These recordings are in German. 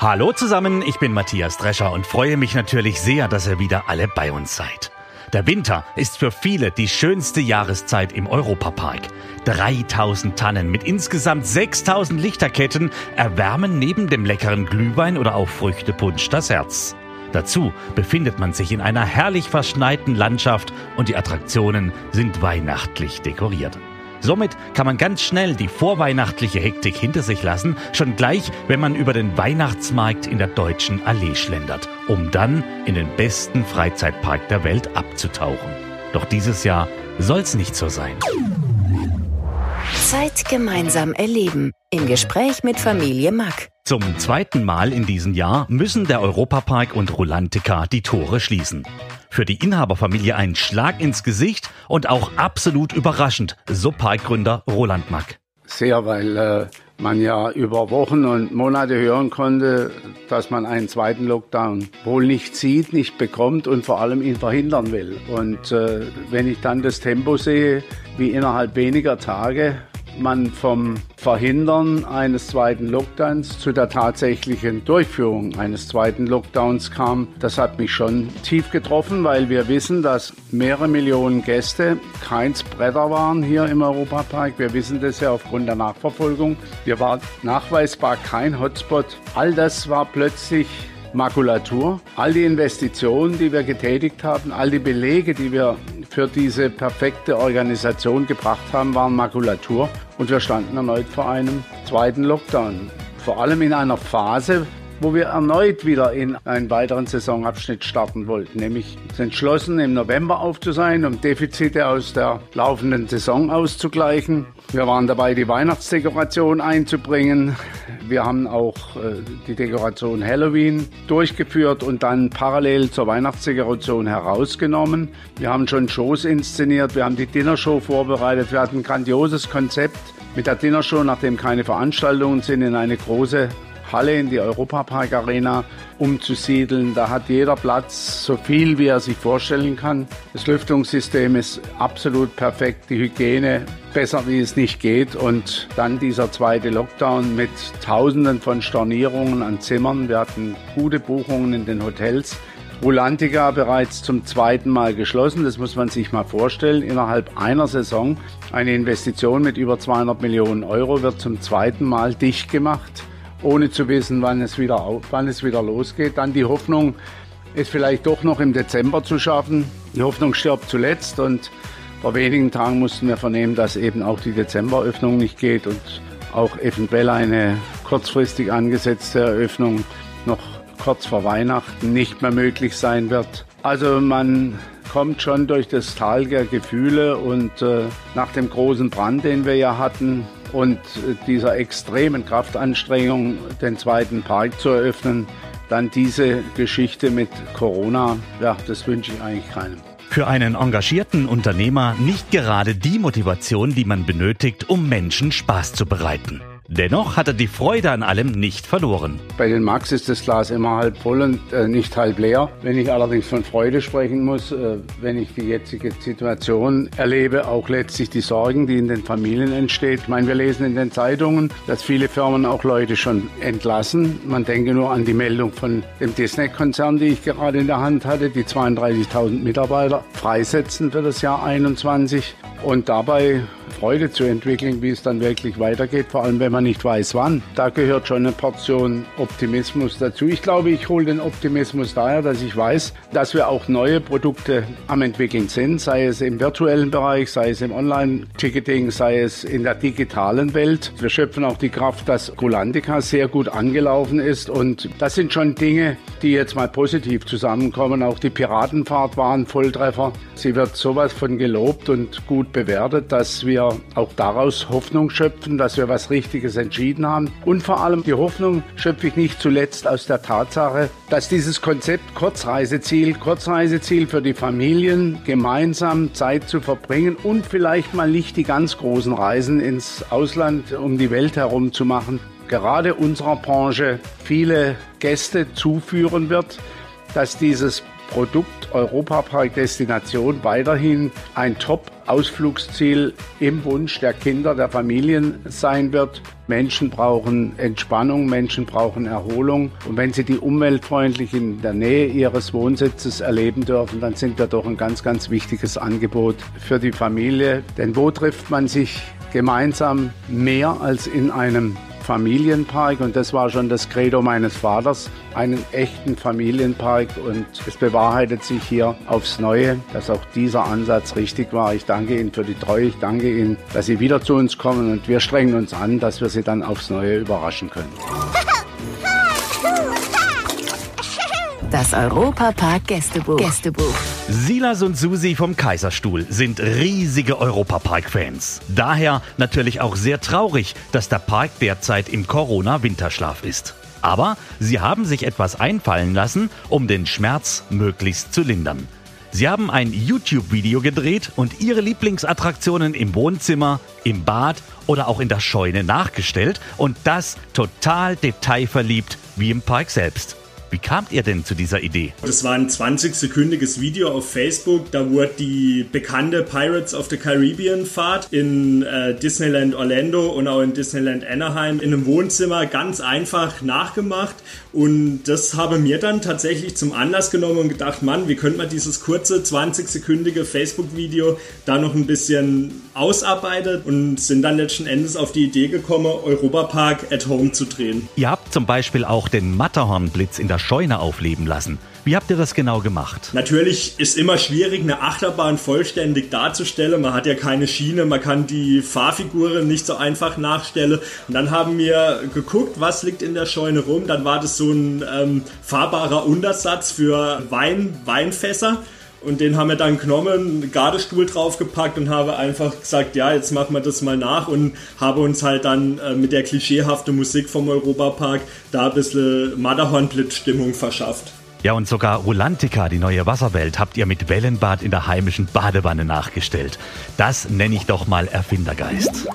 Hallo zusammen, ich bin Matthias Drescher und freue mich natürlich sehr, dass ihr wieder alle bei uns seid. Der Winter ist für viele die schönste Jahreszeit im Europapark. 3000 Tannen mit insgesamt 6000 Lichterketten erwärmen neben dem leckeren Glühwein oder auch Früchtepunsch das Herz. Dazu befindet man sich in einer herrlich verschneiten Landschaft und die Attraktionen sind weihnachtlich dekoriert. Somit kann man ganz schnell die vorweihnachtliche Hektik hinter sich lassen, schon gleich, wenn man über den Weihnachtsmarkt in der deutschen Allee schlendert, um dann in den besten Freizeitpark der Welt abzutauchen. Doch dieses Jahr soll's nicht so sein. Zeit gemeinsam erleben. Im Gespräch mit Familie Mack. Zum zweiten Mal in diesem Jahr müssen der Europapark und Rolantica die Tore schließen. Für die Inhaberfamilie ein Schlag ins Gesicht und auch absolut überraschend, so Parkgründer Roland Mack. Sehr, weil äh, man ja über Wochen und Monate hören konnte, dass man einen zweiten Lockdown wohl nicht sieht, nicht bekommt und vor allem ihn verhindern will. Und äh, wenn ich dann das Tempo sehe, wie innerhalb weniger Tage man vom Verhindern eines zweiten Lockdowns zu der tatsächlichen Durchführung eines zweiten Lockdowns kam, das hat mich schon tief getroffen, weil wir wissen, dass mehrere Millionen Gäste keins Bretter waren hier im Europapark. Wir wissen das ja aufgrund der Nachverfolgung. Wir waren nachweisbar kein Hotspot. All das war plötzlich Makulatur. All die Investitionen, die wir getätigt haben, all die Belege, die wir für diese perfekte Organisation gebracht haben, waren Makulatur. Und wir standen erneut vor einem zweiten Lockdown. Vor allem in einer Phase, wo wir erneut wieder in einen weiteren Saisonabschnitt starten wollten, nämlich entschlossen, im November aufzusein, um Defizite aus der laufenden Saison auszugleichen. Wir waren dabei, die Weihnachtsdekoration einzubringen. Wir haben auch äh, die Dekoration Halloween durchgeführt und dann parallel zur Weihnachtsdekoration herausgenommen. Wir haben schon Shows inszeniert, wir haben die Dinnershow vorbereitet, wir hatten ein grandioses Konzept mit der Dinnershow, nachdem keine Veranstaltungen sind, in eine große Halle in die Europapark Arena umzusiedeln. Da hat jeder Platz so viel, wie er sich vorstellen kann. Das Lüftungssystem ist absolut perfekt, die Hygiene besser, wie es nicht geht. Und dann dieser zweite Lockdown mit Tausenden von Stornierungen an Zimmern. Wir hatten gute Buchungen in den Hotels. Rulantica bereits zum zweiten Mal geschlossen. Das muss man sich mal vorstellen. Innerhalb einer Saison eine Investition mit über 200 Millionen Euro wird zum zweiten Mal dicht gemacht ohne zu wissen, wann es wieder, auf, wann es wieder losgeht. Dann die Hoffnung, es vielleicht doch noch im Dezember zu schaffen. Die Hoffnung stirbt zuletzt und vor wenigen Tagen mussten wir vernehmen, dass eben auch die Dezemberöffnung nicht geht und auch eventuell eine kurzfristig angesetzte Eröffnung noch kurz vor Weihnachten nicht mehr möglich sein wird. Also man kommt schon durch das Tal der Gefühle und äh, nach dem großen Brand, den wir ja hatten, und dieser extremen Kraftanstrengung, den zweiten Park zu eröffnen, dann diese Geschichte mit Corona, ja, das wünsche ich eigentlich keinem. Für einen engagierten Unternehmer nicht gerade die Motivation, die man benötigt, um Menschen Spaß zu bereiten. Dennoch hat er die Freude an allem nicht verloren. Bei den Max ist das Glas immer halb voll und äh, nicht halb leer. Wenn ich allerdings von Freude sprechen muss, äh, wenn ich die jetzige Situation erlebe, auch letztlich die Sorgen, die in den Familien entsteht. Ich meine, wir lesen in den Zeitungen, dass viele Firmen auch Leute schon entlassen. Man denke nur an die Meldung von dem Disney-Konzern, die ich gerade in der Hand hatte, die 32.000 Mitarbeiter freisetzen für das Jahr 21 und dabei Freude zu entwickeln, wie es dann wirklich weitergeht, vor allem wenn man nicht weiß wann. Da gehört schon eine Portion Optimismus dazu. Ich glaube, ich hole den Optimismus daher, dass ich weiß, dass wir auch neue Produkte am entwickeln sind, sei es im virtuellen Bereich, sei es im Online-Ticketing, sei es in der digitalen Welt. Wir schöpfen auch die Kraft, dass Golantica sehr gut angelaufen ist und das sind schon Dinge, die jetzt mal positiv zusammenkommen. Auch die Piratenfahrt war ein Volltreffer. Sie wird sowas von gelobt und gut bewertet, dass wir wir auch daraus Hoffnung schöpfen, dass wir was Richtiges entschieden haben. Und vor allem die Hoffnung schöpfe ich nicht zuletzt aus der Tatsache, dass dieses Konzept Kurzreiseziel, Kurzreiseziel für die Familien, gemeinsam Zeit zu verbringen und vielleicht mal nicht die ganz großen Reisen ins Ausland um die Welt herum zu machen, gerade unserer Branche viele Gäste zuführen wird, dass dieses Produkt Europapark Destination weiterhin ein Top-Ausflugsziel im Wunsch der Kinder, der Familien sein wird. Menschen brauchen Entspannung, Menschen brauchen Erholung. Und wenn sie die umweltfreundlich in der Nähe ihres Wohnsitzes erleben dürfen, dann sind wir doch ein ganz, ganz wichtiges Angebot für die Familie. Denn wo trifft man sich gemeinsam mehr als in einem Familienpark und das war schon das Credo meines Vaters, einen echten Familienpark und es bewahrheitet sich hier aufs Neue, dass auch dieser Ansatz richtig war. Ich danke Ihnen für die Treue, ich danke Ihnen, dass Sie wieder zu uns kommen und wir strengen uns an, dass wir Sie dann aufs Neue überraschen können. Das Europapark Gästebuch. Gästebuch. Silas und Susi vom Kaiserstuhl sind riesige Europapark-Fans. Daher natürlich auch sehr traurig, dass der Park derzeit im Corona-Winterschlaf ist. Aber sie haben sich etwas einfallen lassen, um den Schmerz möglichst zu lindern. Sie haben ein YouTube-Video gedreht und ihre Lieblingsattraktionen im Wohnzimmer, im Bad oder auch in der Scheune nachgestellt und das total detailverliebt wie im Park selbst. Wie kamt ihr denn zu dieser Idee? Das war ein 20-sekündiges Video auf Facebook. Da wurde die bekannte Pirates of the Caribbean Fahrt in äh, Disneyland Orlando und auch in Disneyland Anaheim in einem Wohnzimmer ganz einfach nachgemacht. Und das habe mir dann tatsächlich zum Anlass genommen und gedacht, Mann, wie könnte man dieses kurze 20-sekündige Facebook-Video da noch ein bisschen ausarbeiten und sind dann letzten Endes auf die Idee gekommen, Europa Park at Home zu drehen. Ihr habt zum Beispiel auch den Matterhornblitz in der Scheune aufleben lassen. Wie habt ihr das genau gemacht? Natürlich ist immer schwierig, eine Achterbahn vollständig darzustellen. Man hat ja keine Schiene, man kann die Fahrfiguren nicht so einfach nachstellen. Und dann haben wir geguckt, was liegt in der Scheune rum. Dann war das so ein ähm, fahrbarer Untersatz für Wein, Weinfässer. Und den haben wir dann genommen, einen Gardestuhl draufgepackt und habe einfach gesagt, ja, jetzt machen wir das mal nach und habe uns halt dann äh, mit der klischeehaften Musik vom Europapark da ein bisschen Matterhornblitz-Stimmung verschafft. Ja, und sogar Rulantica, die neue Wasserwelt, habt ihr mit Wellenbad in der heimischen Badewanne nachgestellt. Das nenne ich doch mal Erfindergeist.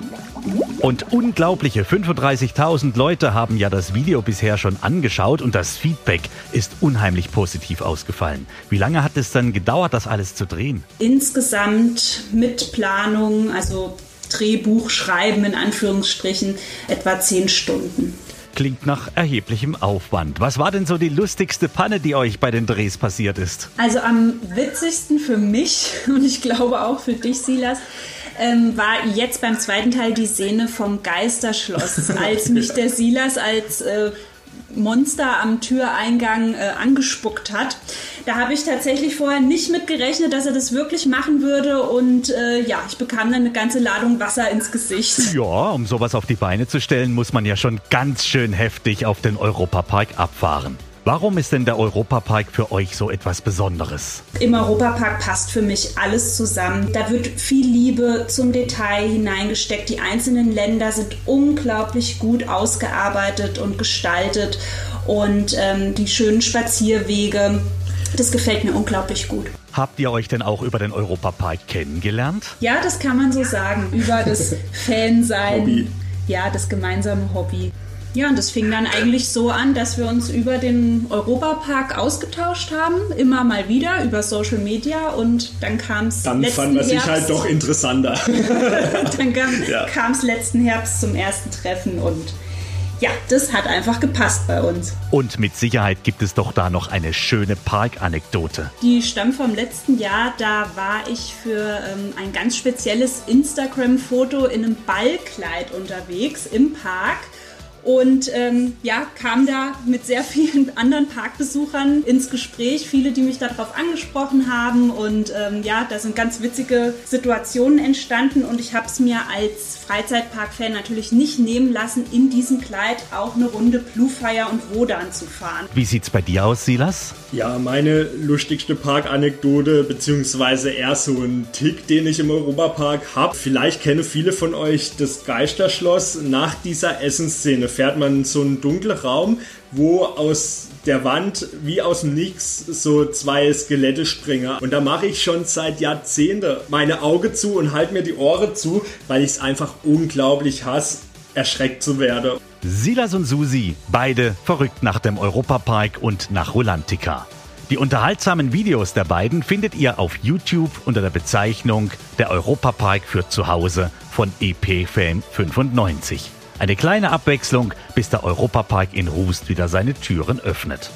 Und unglaubliche 35.000 Leute haben ja das Video bisher schon angeschaut und das Feedback ist unheimlich positiv ausgefallen. Wie lange hat es dann gedauert, das alles zu drehen? Insgesamt mit Planung, also Drehbuch schreiben in Anführungsstrichen, etwa 10 Stunden. Klingt nach erheblichem Aufwand. Was war denn so die lustigste Panne, die euch bei den Drehs passiert ist? Also am witzigsten für mich und ich glaube auch für dich, Silas, ähm, war jetzt beim zweiten Teil die Szene vom Geisterschloss, als mich der Silas als äh, Monster am Türeingang äh, angespuckt hat. Da habe ich tatsächlich vorher nicht mit gerechnet, dass er das wirklich machen würde und äh, ja, ich bekam dann eine ganze Ladung Wasser ins Gesicht. Ja, um sowas auf die Beine zu stellen, muss man ja schon ganz schön heftig auf den Europapark abfahren. Warum ist denn der Europapark für euch so etwas Besonderes? Im Europapark passt für mich alles zusammen. Da wird viel Liebe zum Detail hineingesteckt. Die einzelnen Länder sind unglaublich gut ausgearbeitet und gestaltet und ähm, die schönen Spazierwege. Das gefällt mir unglaublich gut. Habt ihr euch denn auch über den Europapark kennengelernt? Ja, das kann man so sagen. Über das Fansein. Hobby. Ja, das gemeinsame Hobby. Ja, und das fing dann eigentlich so an, dass wir uns über den Europapark ausgetauscht haben, immer mal wieder über Social Media und dann kam es Dann fand man sich halt doch interessanter. dann kam Ja. es letzten Herbst zum ersten Treffen und ja, das hat einfach gepasst bei uns. Und mit Sicherheit gibt es doch da noch eine schöne Parkanekdote. Die stammt vom letzten Jahr. Da war ich für ähm, ein ganz spezielles Instagram-Foto in einem Ballkleid unterwegs im Park. Und ähm, ja, kam da mit sehr vielen anderen Parkbesuchern ins Gespräch, viele, die mich darauf angesprochen haben und ähm, ja, da sind ganz witzige Situationen entstanden und ich habe es mir als Freizeitpark-Fan natürlich nicht nehmen lassen, in diesem Kleid auch eine Runde Bluefire und Wodan zu fahren. Wie sieht's bei dir aus, Silas? Ja, meine lustigste Parkanekdote, beziehungsweise eher so ein Tick, den ich im Europapark habe. Vielleicht kennen viele von euch das Geisterschloss. Nach dieser Essensszene fährt man in so einen dunklen Raum, wo aus der Wand wie aus dem Nix so zwei Skelette springen. Und da mache ich schon seit Jahrzehnten meine Augen zu und halte mir die Ohren zu, weil ich es einfach unglaublich hasse, erschreckt zu werden. Silas und Susi, beide verrückt nach dem Europapark und nach Rolantica. Die unterhaltsamen Videos der beiden findet ihr auf YouTube unter der Bezeichnung Der Europapark für zu Hause von EPFan 95. Eine kleine Abwechslung, bis der Europapark in Rust wieder seine Türen öffnet.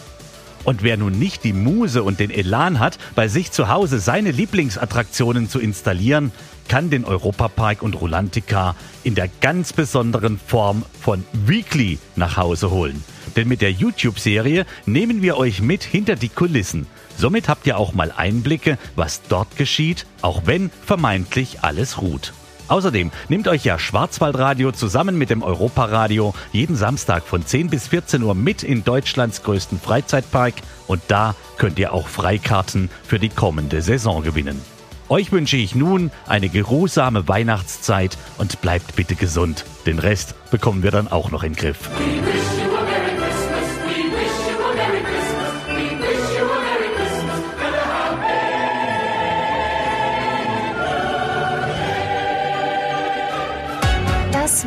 Und wer nun nicht die Muse und den Elan hat, bei sich zu Hause seine Lieblingsattraktionen zu installieren, kann den Europapark und Rolantica in der ganz besonderen Form von Weekly nach Hause holen. Denn mit der YouTube-Serie nehmen wir euch mit hinter die Kulissen. Somit habt ihr auch mal Einblicke, was dort geschieht, auch wenn vermeintlich alles ruht. Außerdem nimmt euch ja Schwarzwaldradio zusammen mit dem Europaradio jeden Samstag von 10 bis 14 Uhr mit in Deutschlands größten Freizeitpark und da könnt ihr auch Freikarten für die kommende Saison gewinnen. Euch wünsche ich nun eine geruhsame Weihnachtszeit und bleibt bitte gesund. Den Rest bekommen wir dann auch noch in den Griff.